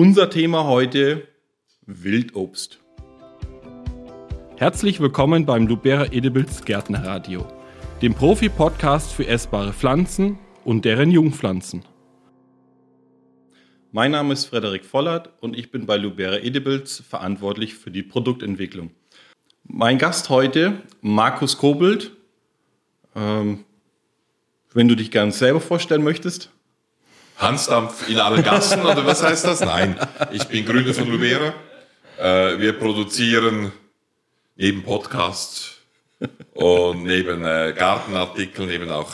Unser Thema heute Wildobst. Herzlich willkommen beim Lubera Edibles Gärtnerradio, dem Profi-Podcast für essbare Pflanzen und deren Jungpflanzen. Mein Name ist Frederik Vollert und ich bin bei Lubera Edibles verantwortlich für die Produktentwicklung. Mein Gast heute, Markus Kobelt. Ähm, wenn du dich gerne selber vorstellen möchtest. Hansdampf in allen Gassen oder was heißt das? Nein, ich bin Gründer von Lubera. Äh, wir produzieren neben Podcasts und neben äh, Gartenartikeln, neben auch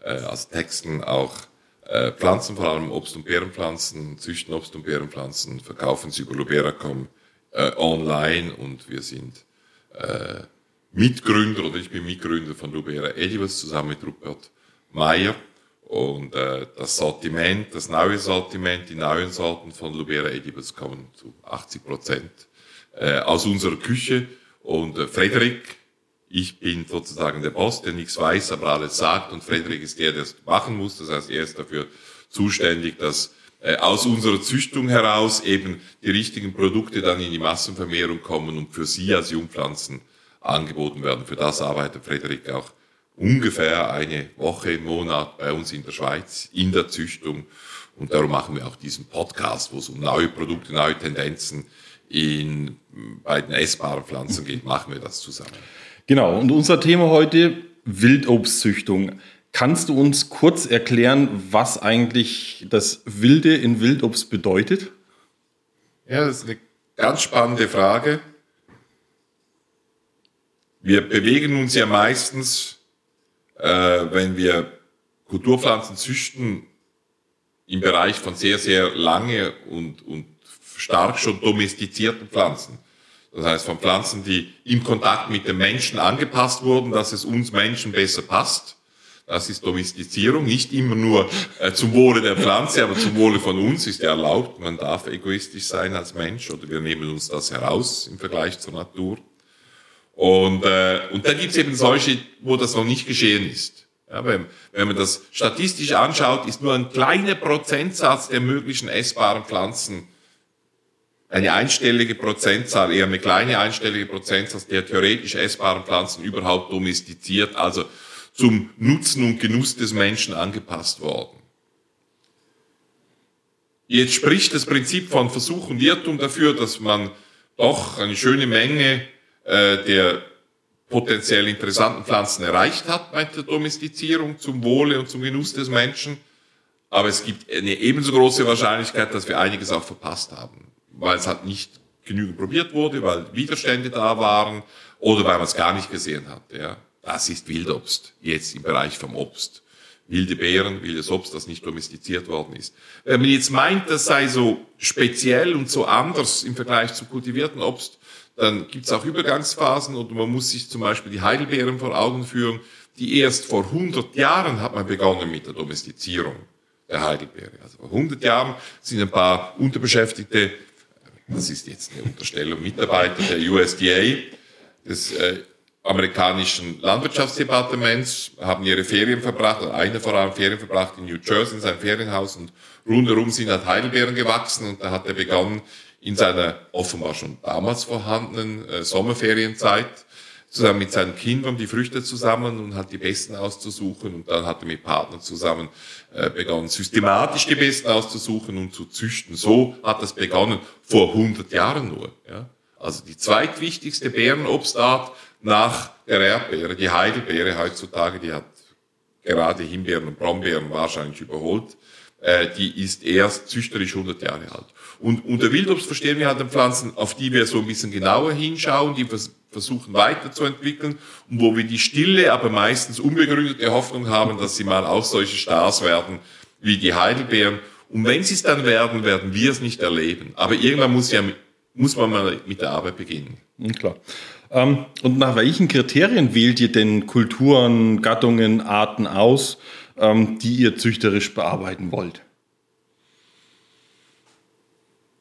äh, als Texten auch äh, Pflanzen, vor allem Obst- und Beerenpflanzen, züchten Obst- und Beerenpflanzen, verkaufen sie über Lubera.com äh, online und wir sind äh, Mitgründer oder ich bin Mitgründer von Lubera Edibles zusammen mit Rupert Meyer und äh, das Sortiment, das neue Sortiment, die neuen Sorten von Lubera Edibles kommen zu 80 Prozent äh, aus unserer Küche. Und äh, Frederik, ich bin sozusagen der Boss, der nichts weiß, aber alles sagt. Und Frederik ist der, der es machen muss. Das heißt, er ist dafür zuständig, dass äh, aus unserer Züchtung heraus eben die richtigen Produkte dann in die Massenvermehrung kommen und für Sie als Jungpflanzen angeboten werden. Für das arbeitet Frederik auch ungefähr eine Woche im Monat bei uns in der Schweiz in der Züchtung. Und darum machen wir auch diesen Podcast, wo es um neue Produkte, neue Tendenzen in, bei den essbaren Pflanzen geht, machen wir das zusammen. Genau, und unser Thema heute Wildobstzüchtung. Kannst du uns kurz erklären, was eigentlich das Wilde in Wildobst bedeutet? Ja, das ist eine ganz spannende Frage. Wir bewegen uns ja meistens äh, wenn wir Kulturpflanzen züchten im Bereich von sehr, sehr lange und, und stark schon domestizierten Pflanzen. Das heißt von Pflanzen, die im Kontakt mit den Menschen angepasst wurden, dass es uns Menschen besser passt. Das ist Domestizierung, nicht immer nur äh, zum Wohle der Pflanze, aber zum Wohle von uns ist ja erlaubt. Man darf egoistisch sein als Mensch oder wir nehmen uns das heraus im Vergleich zur Natur. Und, äh, und dann gibt's eben solche, wo das noch nicht geschehen ist. Ja, wenn, wenn man das statistisch anschaut, ist nur ein kleiner Prozentsatz der möglichen essbaren Pflanzen eine einstellige Prozentzahl, eher eine kleine einstellige Prozentsatz der theoretisch essbaren Pflanzen überhaupt domestiziert, also zum Nutzen und Genuss des Menschen angepasst worden. Jetzt spricht das Prinzip von Versuch und Irrtum dafür, dass man doch eine schöne Menge äh, der potenziell interessanten Pflanzen erreicht hat bei der Domestizierung zum Wohle und zum Genuss des Menschen. Aber es gibt eine ebenso große Wahrscheinlichkeit, dass wir einiges auch verpasst haben, weil es halt nicht genügend probiert wurde, weil Widerstände da waren oder weil man es gar nicht gesehen hat. Ja. Das ist Wildobst, jetzt im Bereich vom Obst. Wilde Beeren, wildes Obst, das nicht domestiziert worden ist. Wenn man jetzt meint, das sei so speziell und so anders im Vergleich zu kultivierten Obst, dann gibt es auch Übergangsphasen und man muss sich zum Beispiel die Heidelbeeren vor Augen führen, die erst vor 100 Jahren hat man begonnen mit der Domestizierung der Heidelbeere. Also vor 100 Jahren sind ein paar Unterbeschäftigte, das ist jetzt eine Unterstellung, Mitarbeiter der USDA, des äh, amerikanischen Landwirtschaftsdepartements, haben ihre Ferien verbracht, eine vor allem Ferien verbracht in New Jersey in seinem Ferienhaus und rundherum sind halt Heidelbeeren gewachsen und da hat er begonnen, in seiner offenbar schon damals vorhandenen äh, Sommerferienzeit zusammen mit seinen Kindern die Früchte zusammen und hat die besten auszusuchen und dann hat er mit Partnern zusammen äh, begonnen, systematisch die besten auszusuchen und zu züchten. So hat das begonnen, vor 100 Jahren nur. Ja? Also die zweitwichtigste Beerenobstart nach der Erdbeere, die Heidelbeere heutzutage, die hat gerade Himbeeren und Brombeeren wahrscheinlich überholt, äh, die ist erst züchterisch 100 Jahre alt. Und unter Wildobst verstehen wir halt dann Pflanzen, auf die wir so ein bisschen genauer hinschauen, die versuchen weiterzuentwickeln und wo wir die stille, aber meistens unbegründete Hoffnung haben, dass sie mal auch solche Stars werden wie die Heidelbeeren. Und wenn sie es dann werden, werden wir es nicht erleben. Aber irgendwann muss, ja, muss man mal mit der Arbeit beginnen. Ja, klar. Ähm, und nach welchen Kriterien wählt ihr denn Kulturen, Gattungen, Arten aus, ähm, die ihr züchterisch bearbeiten wollt?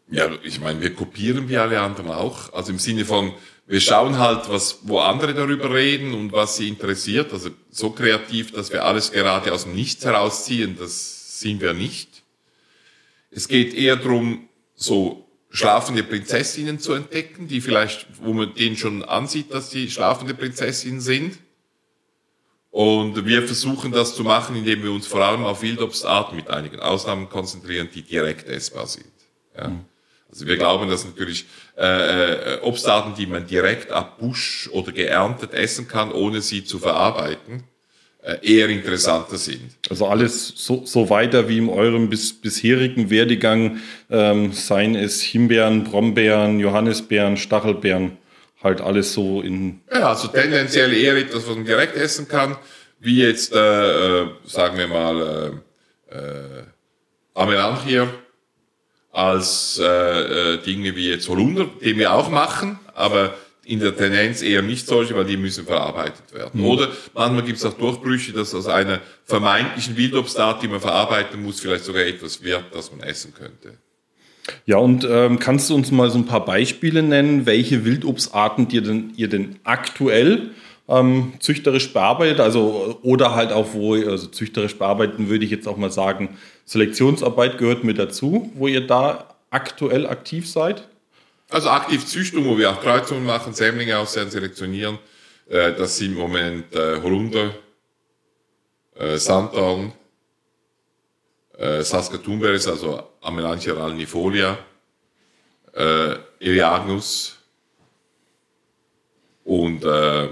Ja, ich meine, wir kopieren wie alle anderen auch. Also im Sinne von, wir schauen halt, was, wo andere darüber reden und was sie interessiert. Also so kreativ, dass wir alles gerade aus dem Nichts herausziehen, das sind wir nicht. Es geht eher darum, so schlafende Prinzessinnen zu entdecken, die vielleicht, wo man denen schon ansieht, dass sie schlafende Prinzessinnen sind. Und wir versuchen das zu machen, indem wir uns vor allem auf Wildobstarten mit einigen Ausnahmen konzentrieren, die direkt essbar sind. Ja. Mhm. Also wir glauben, dass natürlich äh, äh, Obstarten, die man direkt ab Busch oder geerntet essen kann, ohne sie zu verarbeiten, äh, eher interessanter sind. Also alles so, so weiter wie in eurem bis, bisherigen Werdegang, ähm, seien es Himbeeren, Brombeeren, Johannisbeeren, Stachelbeeren, halt alles so in... Ja, also tendenziell eher etwas, was man direkt essen kann, wie jetzt, äh, äh sagen wir mal, äh, äh, Amelanchier als äh, äh, Dinge wie jetzt Holunder, die wir auch machen, aber in der Tendenz eher nicht solche, weil die müssen verarbeitet werden. Mhm. Oder manchmal gibt es auch Durchbrüche, dass aus einer vermeintlichen Wildobstart, die man verarbeiten muss, vielleicht sogar etwas wird, das man essen könnte. Ja, und ähm, kannst du uns mal so ein paar Beispiele nennen, welche Wildobstarten ihr denn, ihr denn aktuell ähm, züchterisch bearbeitet? Also, oder halt auch, wo, also züchterisch bearbeiten würde ich jetzt auch mal sagen, Selektionsarbeit gehört mit dazu, wo ihr da aktuell aktiv seid? Also aktiv Züchtung, wo wir auch Kreuzungen machen, Sämlinge aussehen, selektionieren. Äh, das sind im Moment äh, Holunder, äh, Sanddorn, äh, Saskatoonberries, also Amelanchier alnifolia, äh, Eriagnus und äh,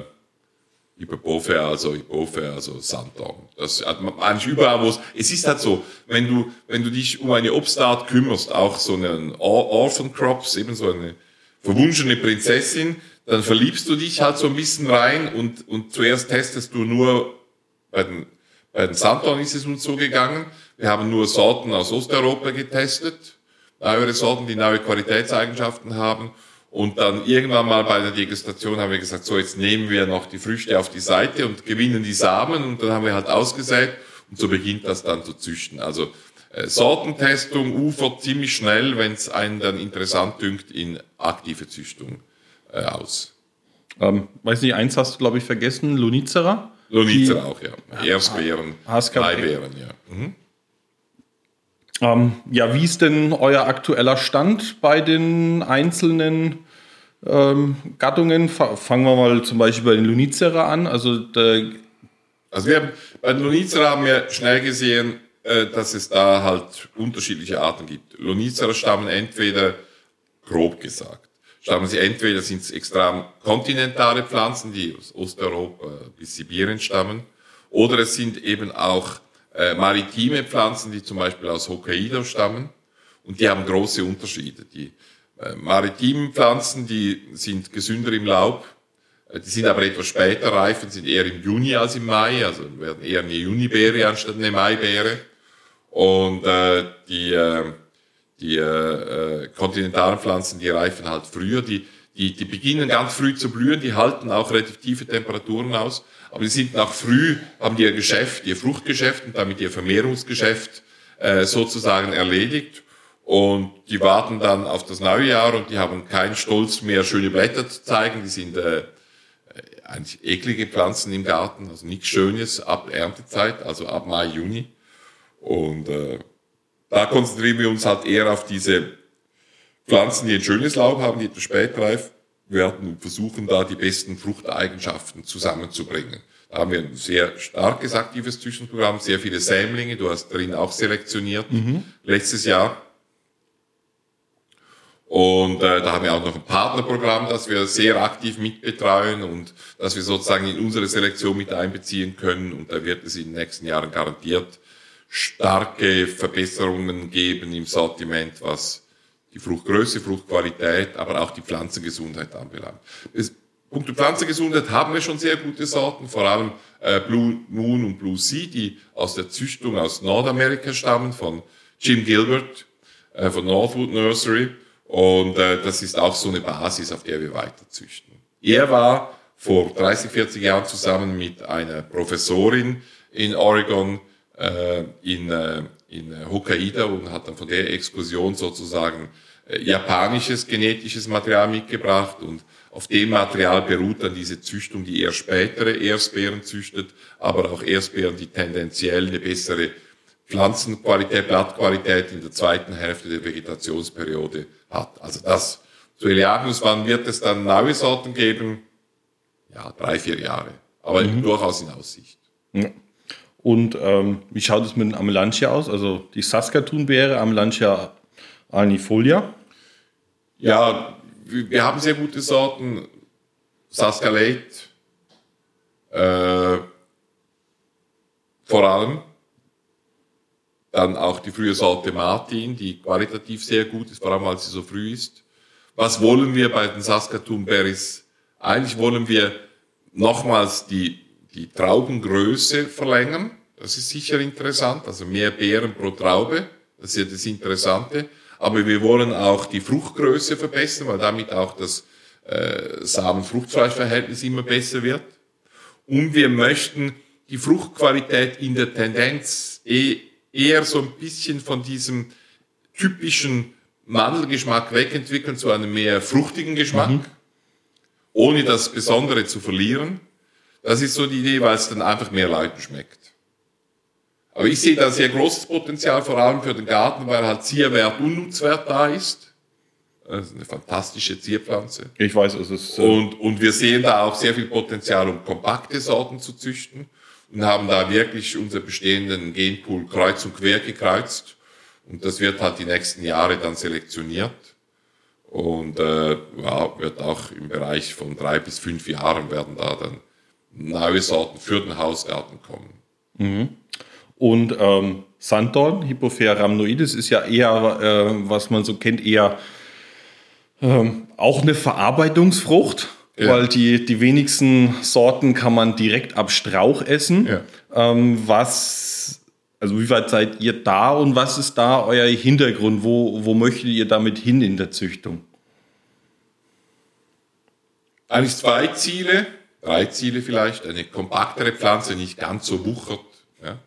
Hyperbofe, also Hypofe, also Sanddorn. Das hat man eigentlich überall, wo es, es ist halt so, wenn du, wenn du dich um eine Obstart kümmerst, auch so einen Orphan Crops, eben so eine verwunschene Prinzessin, dann verliebst du dich halt so ein bisschen rein und, und zuerst testest du nur, bei den, bei den Sanddorn ist es uns so gegangen, wir haben nur Sorten aus Osteuropa getestet, neuere Sorten, die neue Qualitätseigenschaften haben und dann irgendwann mal bei der Degustation haben wir gesagt, so jetzt nehmen wir noch die Früchte auf die Seite und gewinnen die Samen und dann haben wir halt ausgesät und so beginnt das dann zu züchten. Also äh, Sortentestung ufert ziemlich schnell, wenn es einen dann interessant dünkt, in aktive Züchtung äh, aus. Ähm, weiß nicht, eins hast du glaube ich vergessen, Lonicera? Lonicera auch, ja. Erzbeeren, Bleibeeren, ja. Mhm. Ähm, ja, wie ist denn euer aktueller Stand bei den einzelnen ähm, Gattungen? Fangen wir mal zum Beispiel bei den Lunicera an. Also, also wir haben, bei den Lunicera haben wir schnell gesehen, äh, dass es da halt unterschiedliche Arten gibt. Lunicera stammen entweder, grob gesagt, stammen sie entweder sind es extrem kontinentale Pflanzen, die aus Osteuropa bis Sibirien stammen, oder es sind eben auch äh, maritime Pflanzen, die zum Beispiel aus Hokkaido stammen. Und die haben große Unterschiede. Die äh, maritimen Pflanzen, die sind gesünder im Laub. Äh, die sind aber etwas später reifen, sind eher im Juni als im Mai, also werden eher eine Junibeere anstatt eine Maibeere. Und äh, die, äh, die äh, äh, kontinentalen Pflanzen, die reifen halt früher, die, die, die beginnen ganz früh zu blühen, die halten auch relativ tiefe Temperaturen aus aber die sind nach früh, haben die ihr Geschäft, ihr Fruchtgeschäft und damit ihr Vermehrungsgeschäft äh, sozusagen erledigt. Und die warten dann auf das neue Jahr und die haben keinen Stolz mehr, schöne Blätter zu zeigen. Die sind äh, eigentlich eklige Pflanzen im Garten, also nichts Schönes ab Erntezeit, also ab Mai, Juni. Und äh, da konzentrieren wir uns halt eher auf diese Pflanzen, die ein schönes Laub haben, die etwas spätreif werden und versuchen da die besten Fruchteigenschaften zusammenzubringen. Da haben wir ein sehr starkes aktives Züchtungsprogramm, sehr viele Sämlinge, du hast drin auch selektioniert mhm. letztes Jahr. Und äh, da haben wir auch noch ein Partnerprogramm, das wir sehr aktiv mitbetreuen und das wir sozusagen in unsere Selektion mit einbeziehen können. Und da wird es in den nächsten Jahren garantiert starke Verbesserungen geben im Sortiment, was die Fruchtgröße, Fruchtqualität, aber auch die Pflanzengesundheit anbelangt. Es, Punkt Pflanzengesundheit haben wir schon sehr gute Sorten, vor allem äh, Blue Moon und Blue Sea, die aus der Züchtung aus Nordamerika stammen, von Jim Gilbert, äh, von Northwood Nursery. Und äh, das ist auch so eine Basis, auf der wir weiter züchten. Er war vor 30, 40 Jahren zusammen mit einer Professorin in Oregon äh, in, äh, in Hokkaido und hat dann von der Exkursion sozusagen äh, japanisches genetisches Material mitgebracht und auf dem Material beruht dann diese Züchtung, die eher spätere Erstbeeren züchtet, aber auch Erstbeeren, die tendenziell eine bessere Pflanzenqualität, Blattqualität in der zweiten Hälfte der Vegetationsperiode hat. Also das zu Eleagnus, wann wird es dann neue Sorten geben? Ja, drei, vier Jahre. Aber mhm. durchaus in Aussicht. Ja. Und ähm, wie schaut es mit den Amelantia aus? Also die Saskatoon-Beere, Amelantia alnifolia? Ja, wir haben sehr gute Sorten. Saskaleite, äh, vor allem. Dann auch die frühe Sorte Martin, die qualitativ sehr gut ist, vor allem weil sie so früh ist. Was wollen wir bei den Saskatoon Berries? Eigentlich wollen wir nochmals die, die Traubengröße verlängern. Das ist sicher interessant. Also mehr Beeren pro Traube. Das ist ja das Interessante. Aber wir wollen auch die Fruchtgröße verbessern, weil damit auch das äh, Samen-Fruchtfleischverhältnis immer besser wird. Und wir möchten die Fruchtqualität in der Tendenz eh eher so ein bisschen von diesem typischen Mandelgeschmack wegentwickeln zu einem mehr fruchtigen Geschmack, mhm. ohne das Besondere zu verlieren. Das ist so die Idee, weil es dann einfach mehr Leuten schmeckt. Aber ich sehe da sehr großes Potenzial, vor allem für den Garten, weil halt Zierwert und Nutzwert da ist. Das ist eine fantastische Zierpflanze. Ich weiß, es ist. Äh und, und wir sehen da auch sehr viel Potenzial, um kompakte Sorten zu züchten und haben da wirklich unser bestehenden Genpool kreuz und quer gekreuzt. Und das wird halt die nächsten Jahre dann selektioniert und äh, ja, wird auch im Bereich von drei bis fünf Jahren werden da dann neue Sorten für den Hausgarten kommen. Mhm. Und ähm, Sanddorn, Hippophaea rhamnoides, ist ja eher, äh, was man so kennt, eher ähm, auch eine Verarbeitungsfrucht. Ja. Weil die, die wenigsten Sorten kann man direkt ab Strauch essen. Ja. Ähm, was, also wie weit seid ihr da und was ist da euer Hintergrund? Wo, wo möchtet ihr damit hin in der Züchtung? Eigentlich zwei Ziele, drei Ziele vielleicht. Eine kompaktere Pflanze, nicht ganz so wuchert. Ja.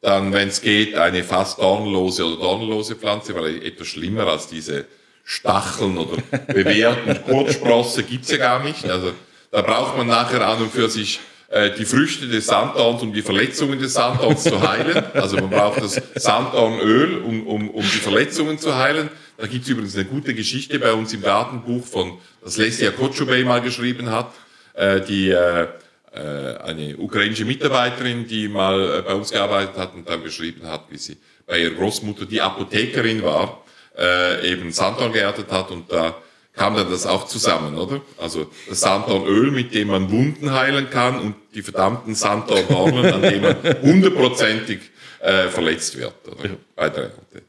Dann, wenn es geht, eine fast dornlose oder dornlose Pflanze, weil etwas schlimmer als diese Stacheln oder bewährten Kurzsprosse gibt's ja gar nicht. Also da braucht man nachher an und für sich äh, die Früchte des Sanddorns, um die Verletzungen des Sanddorns zu heilen. Also man braucht das Sanddornöl, um, um, um die Verletzungen zu heilen. Da gibt's übrigens eine gute Geschichte bei uns im Gartenbuch von, das Lesia Kotschubey mal geschrieben hat, äh, die äh, äh, eine ukrainische Mitarbeiterin, die mal äh, bei uns gearbeitet hat und dann beschrieben hat, wie sie bei ihrer Großmutter, die Apothekerin war, äh, eben Sanddorn geerntet hat und da kam dann das auch zusammen, oder? Also das Sanddornöl, mit dem man Wunden heilen kann und die verdammten Sanddornhornen, an denen man hundertprozentig äh, verletzt wird, oder? Bei der Ernte.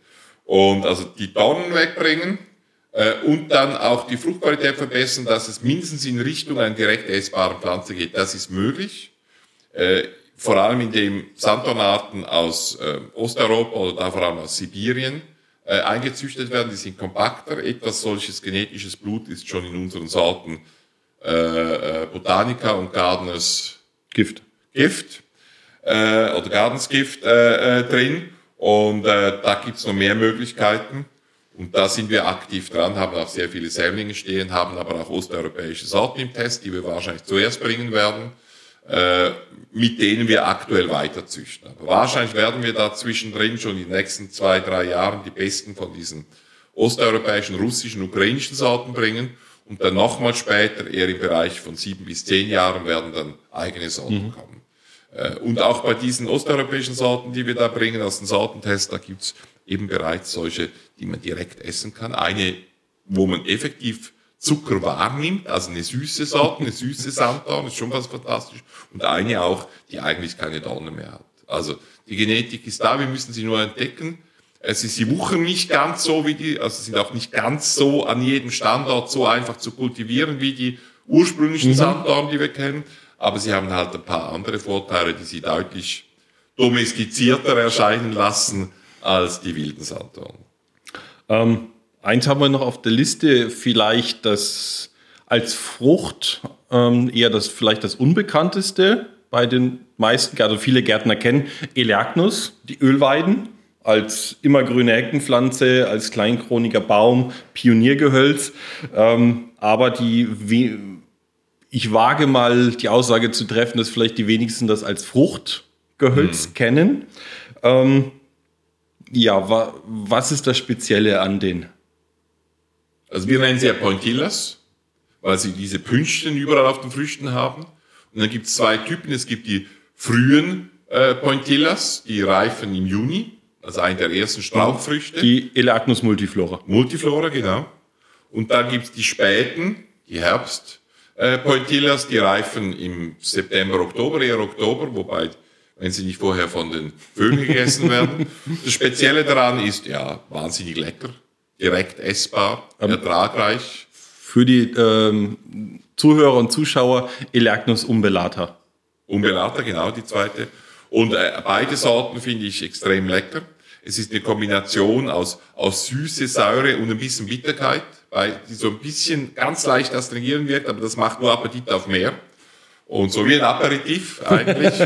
Und also die Dornen wegbringen und dann auch die Fruchtqualität verbessern, dass es mindestens in Richtung einer direkt essbaren Pflanze geht. Das ist möglich. Äh, vor allem indem Sanddornarten aus äh, Osteuropa oder da vor allem aus Sibirien äh, eingezüchtet werden, die sind kompakter. Etwas solches genetisches Blut ist schon in unseren Sorten äh, äh, Botanica und Gardeners Gift, Gift äh, oder Gardensgift äh, äh, drin. Und äh, da gibt's noch mehr Möglichkeiten. Und da sind wir aktiv dran, haben auch sehr viele Sämlinge stehen, haben aber auch osteuropäische Sorten im Test, die wir wahrscheinlich zuerst bringen werden. Äh, mit denen wir aktuell weiter züchten. Aber wahrscheinlich werden wir da zwischendrin schon in den nächsten zwei, drei Jahren die besten von diesen osteuropäischen, russischen, ukrainischen Sorten bringen und dann nochmal später, eher im Bereich von sieben bis zehn Jahren, werden dann eigene Sorten mhm. kommen. Äh, und auch bei diesen osteuropäischen Sorten, die wir da bringen aus dem Sortentest, da gibt's eben bereits solche, die man direkt essen kann. Eine, wo man effektiv Zucker wahrnimmt, also eine süße Sorte, eine süße Sanddorn, ist schon was fantastisch. Und eine auch, die eigentlich keine Dornen mehr hat. Also die Genetik ist da, wir müssen sie nur entdecken. Also sie wuchern nicht ganz so wie die, also sind auch nicht ganz so an jedem Standort so einfach zu kultivieren wie die ursprünglichen mhm. Sanddorn, die wir kennen. Aber sie haben halt ein paar andere Vorteile, die sie deutlich domestizierter erscheinen lassen als die wilden Sanddorn. Ähm Eins haben wir noch auf der Liste, vielleicht das als Frucht ähm, eher das vielleicht das unbekannteste bei den meisten, also viele Gärtner kennen, Eleagnus, die Ölweiden, als immergrüne Heckenpflanze, als kleinkroniger Baum, Pioniergehölz. Ähm, aber die, ich wage mal die Aussage zu treffen, dass vielleicht die wenigsten das als Fruchtgehölz mhm. kennen. Ähm, Ja, wa was ist das Spezielle an denen? Also wir nennen sie ja Pointillas, weil sie diese Pünktchen überall auf den Früchten haben. Und dann gibt es zwei Typen. Es gibt die frühen äh, Pointillas, die reifen im Juni, also eine der ersten Strauchfrüchte. Die Elagnus multiflora. Multiflora, genau. Und dann gibt es die späten, die Herbst äh, Pointillas, die reifen im September, Oktober, eher Oktober, wobei wenn sie nicht vorher von den Vögeln gegessen werden. Das Spezielle daran ist, ja, wahnsinnig lecker, direkt essbar, ertragreich. Für die ähm, Zuhörer und Zuschauer Elagnus umbellata. Umbellata, genau, die zweite. Und äh, beide Sorten finde ich extrem lecker. Es ist eine Kombination aus, aus Süße, Säure und ein bisschen Bitterkeit, weil die so ein bisschen ganz leicht astringieren wirkt, aber das macht nur Appetit auf mehr. Und so wie ein Aperitif eigentlich.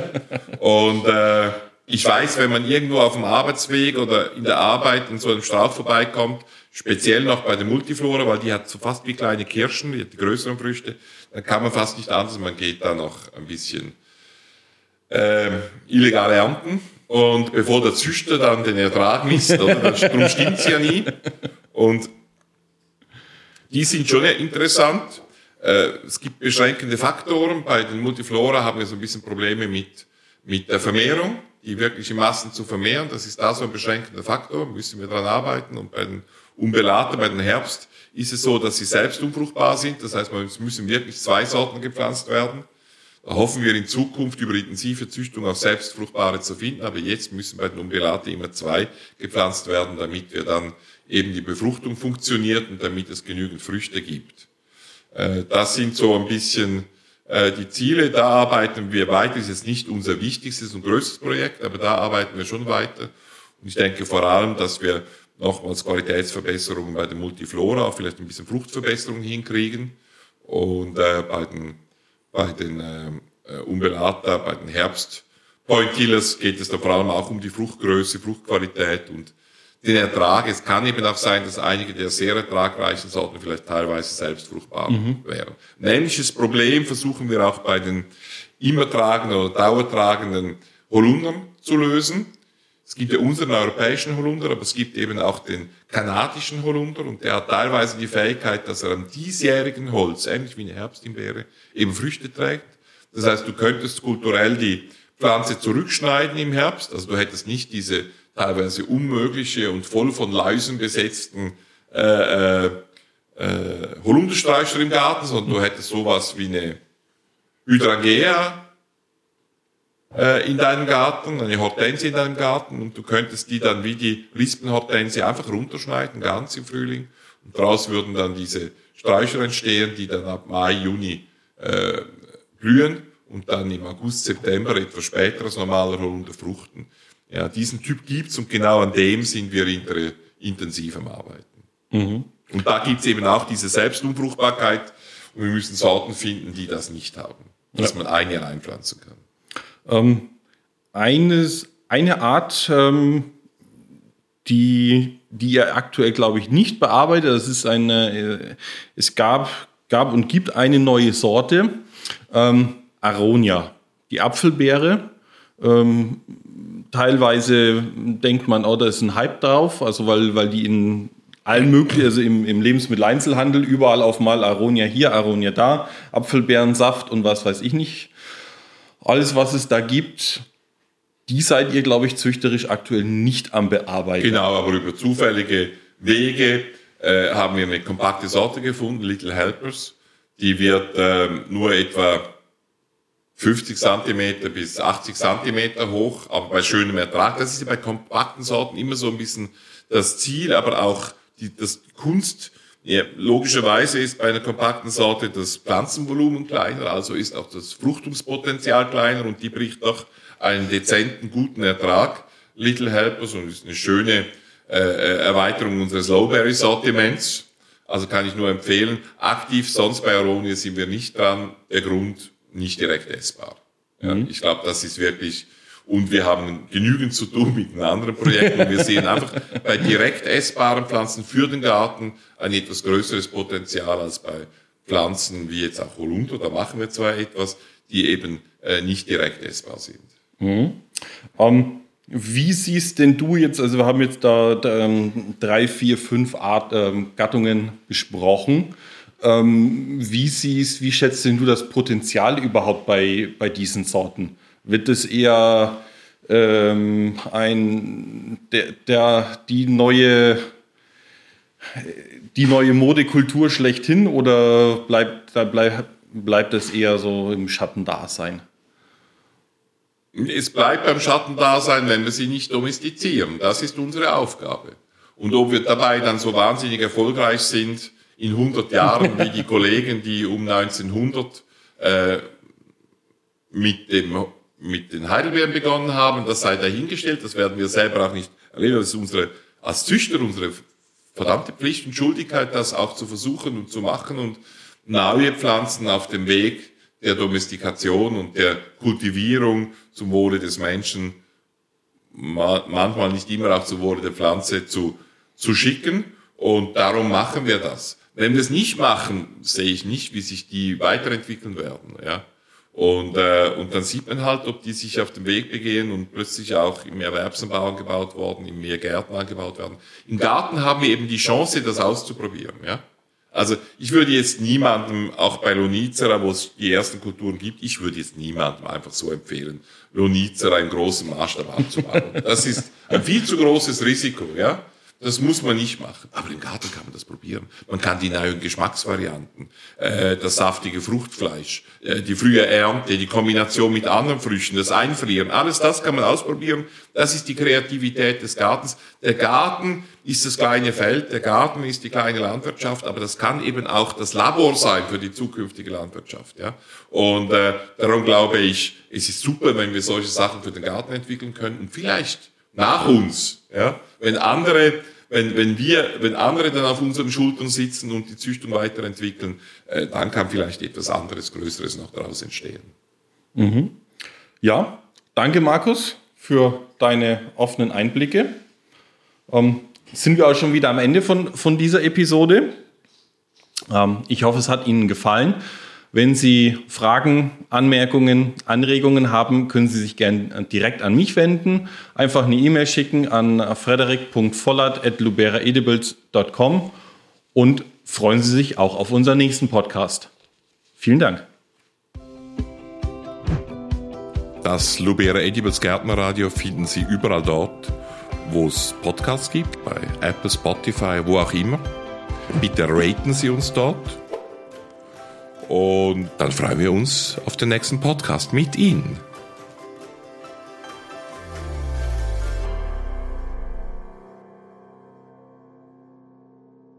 und äh, ich weiß, wenn man irgendwo auf dem Arbeitsweg oder in der Arbeit in so einem Strauch vorbeikommt, speziell noch bei der Multiflora, weil die hat so fast wie kleine Kirschen, die hat die größeren Früchte, dann kann man fast nicht anders, man geht da noch ein bisschen äh, illegal ernten. Und bevor der Züchter dann den Ertrag misst, oder, darum stimmt's ja nie. Und die sind schon interessant. Äh, es gibt beschränkende Faktoren. Bei den Multiflora haben wir so ein bisschen Probleme mit, mit der Vermehrung, die wirkliche Massen zu vermehren. Das ist da so ein beschränkender Faktor, müssen wir dran arbeiten. Und bei den Umbellata, bei den Herbst, ist es so, dass sie selbst unfruchtbar sind. Das heißt, es müssen wirklich zwei Sorten gepflanzt werden. Da hoffen wir in Zukunft über intensive Züchtung auch selbstfruchtbare zu finden. Aber jetzt müssen bei den Umbellate immer zwei gepflanzt werden, damit wir dann eben die Befruchtung funktioniert und damit es genügend Früchte gibt. Äh, das sind so ein bisschen äh, die Ziele. Da arbeiten wir weiter. Das ist jetzt nicht unser wichtigstes und größtes Projekt, aber da arbeiten wir schon weiter. Und ich denke vor allem, dass wir nochmals Qualitätsverbesserungen bei der Multiflora, vielleicht ein bisschen Fruchtverbesserungen hinkriegen. Und äh, bei den, bei den äh, Umbellata, bei den Herbst-Pointillers geht es da vor allem auch um die Fruchtgröße, Fruchtqualität und den Ertrag. Es kann eben auch sein, dass einige der sehr ertragreichen Sorten vielleicht teilweise selbst fruchtbar mhm. wären. Ein ähnliches Problem versuchen wir auch bei den immer tragenden oder dauertragenden Holundern zu lösen. Es gibt ja unseren europäischen Holunder, aber es gibt eben auch den kanadischen Holunder und der hat teilweise die Fähigkeit, dass er am diesjährigen Holz, ähnlich wie eine Herbsthimbeere, eben Früchte trägt. Das heißt, du könntest kulturell die Pflanze zurückschneiden im Herbst, also du hättest nicht diese teilweise unmögliche und voll von Läusen besetzten äh, äh, äh, Holundersträucher im Garten, sondern du hättest sowas wie eine Hydrangea äh, in deinem Garten, eine Hortensie in deinem Garten und du könntest die dann wie die Rispenhortensie einfach runterschneiden, ganz im Frühling und daraus würden dann diese Sträucher entstehen, die dann ab Mai, Juni äh, blühen und dann im August, September etwas später als normaler Holunder fruchten. Ja, diesen Typ gibt's und genau an dem sind wir intensiv am Arbeiten. Mhm. Und da gibt's eben auch diese Selbstunfruchtbarkeit und wir müssen Sorten finden, die das nicht haben, dass ja. man ein Jahr einpflanzen kann. Ähm, eines, eine Art, ähm, die, die ihr aktuell, glaube ich, nicht bearbeitet, das ist eine, äh, es gab, gab und gibt eine neue Sorte, ähm, Aronia, die Apfelbeere. Ähm, teilweise denkt man, oh, da ist ein Hype drauf, also weil, weil die in allen möglichen, also im, im Lebensmitteleinzelhandel überall auf mal Aronia hier, Aronia da, Apfelbeerensaft und was weiß ich nicht. Alles, was es da gibt, die seid ihr, glaube ich, züchterisch aktuell nicht am Bearbeiten. Genau, aber über zufällige Wege äh, haben wir eine kompakte Sorte gefunden, Little Helpers. Die wird äh, nur etwa 50 Zentimeter bis 80 Zentimeter hoch, aber bei schönem Ertrag. Das ist ja bei kompakten Sorten immer so ein bisschen das Ziel, aber auch die, das Kunst. Ja, logischerweise ist bei einer kompakten Sorte das Pflanzenvolumen kleiner, also ist auch das Fruchtungspotenzial kleiner und die bricht doch einen dezenten, guten Ertrag. Little Helpers und ist eine schöne äh, äh Erweiterung unseres Lowberry-Sortiments. Also kann ich nur empfehlen. Aktiv sonst bei Aronia sind wir nicht dran. Der Grund nicht direkt essbar. Ja, mhm. Ich glaube, das ist wirklich, und wir haben genügend zu tun mit einem anderen Projekt und wir sehen einfach bei direkt essbaren Pflanzen für den Garten ein etwas größeres Potenzial als bei Pflanzen wie jetzt auch Holunder, da machen wir zwar etwas, die eben äh, nicht direkt essbar sind. Mhm. Um, ähm, Wie siehst denn du jetzt, also wir haben jetzt da, da ähm, drei, vier, fünf Art, ähm, Gattungen besprochen. Ähm, wie siehst, wie schätzt denn du das Potenzial überhaupt bei, bei diesen Sorten? Wird es eher ähm, ein, der, der, die neue, die neue Modekultur schlechthin oder bleibt, da bleibt, bleibt es eher so im Schattendasein? Es bleibt beim Schattendasein, wenn wir sie nicht domestizieren. Das ist unsere Aufgabe. Und ob wir dabei dann so wahnsinnig erfolgreich sind in 100 Jahren wie die Kollegen, die um 1900 äh, mit, dem, mit den Heidelbeeren begonnen haben, das sei dahingestellt. Das werden wir selber auch nicht erleben. Das ist unsere, als Züchter unsere verdammte Pflicht und Schuldigkeit, das auch zu versuchen und zu machen und neue Pflanzen auf dem Weg der Domestikation und der Kultivierung zum Wohle des Menschen, manchmal nicht immer auch zum Wohle der Pflanze zu, zu schicken. Und darum machen wir das. Wenn wir es nicht machen, sehe ich nicht, wie sich die weiterentwickeln werden. Ja? Und, äh, und dann sieht man halt, ob die sich auf den Weg begehen und plötzlich auch im Erwerbsanbau angebaut worden, im Mehrgärten angebaut werden. Im Garten haben wir eben die Chance, das auszuprobieren. Ja? Also ich würde jetzt niemandem, auch bei Lonicera, wo es die ersten Kulturen gibt, ich würde jetzt niemandem einfach so empfehlen, Lonicera im großen Maßstab anzubauen. Das ist ein viel zu großes Risiko, ja. Das muss man nicht machen. Aber im Garten kann man das probieren. Man kann die neuen Geschmacksvarianten, äh, das saftige Fruchtfleisch, äh, die frühe Ernte, die Kombination mit anderen Früchten, das Einfrieren, alles das kann man ausprobieren. Das ist die Kreativität des Gartens. Der Garten ist das kleine Feld, der Garten ist die kleine Landwirtschaft, aber das kann eben auch das Labor sein für die zukünftige Landwirtschaft. Ja? Und äh, darum glaube ich, es ist super, wenn wir solche Sachen für den Garten entwickeln können und vielleicht nach uns, ja, wenn andere, wenn, wenn wir, wenn andere dann auf unseren Schultern sitzen und die Züchtung weiterentwickeln, äh, dann kann vielleicht etwas anderes, Größeres noch daraus entstehen. Mhm. Ja, danke Markus für deine offenen Einblicke. Ähm, sind wir auch schon wieder am Ende von, von dieser Episode. Ähm, ich hoffe, es hat Ihnen gefallen. Wenn Sie Fragen, Anmerkungen, Anregungen haben, können Sie sich gerne direkt an mich wenden. Einfach eine E-Mail schicken an frederik.vollert.luberaedibles.com und freuen Sie sich auch auf unseren nächsten Podcast. Vielen Dank. Das Lubera Edibles Gärtnerradio finden Sie überall dort, wo es Podcasts gibt, bei Apple, Spotify, wo auch immer. Bitte raten Sie uns dort und dann freuen wir uns auf den nächsten Podcast mit Ihnen.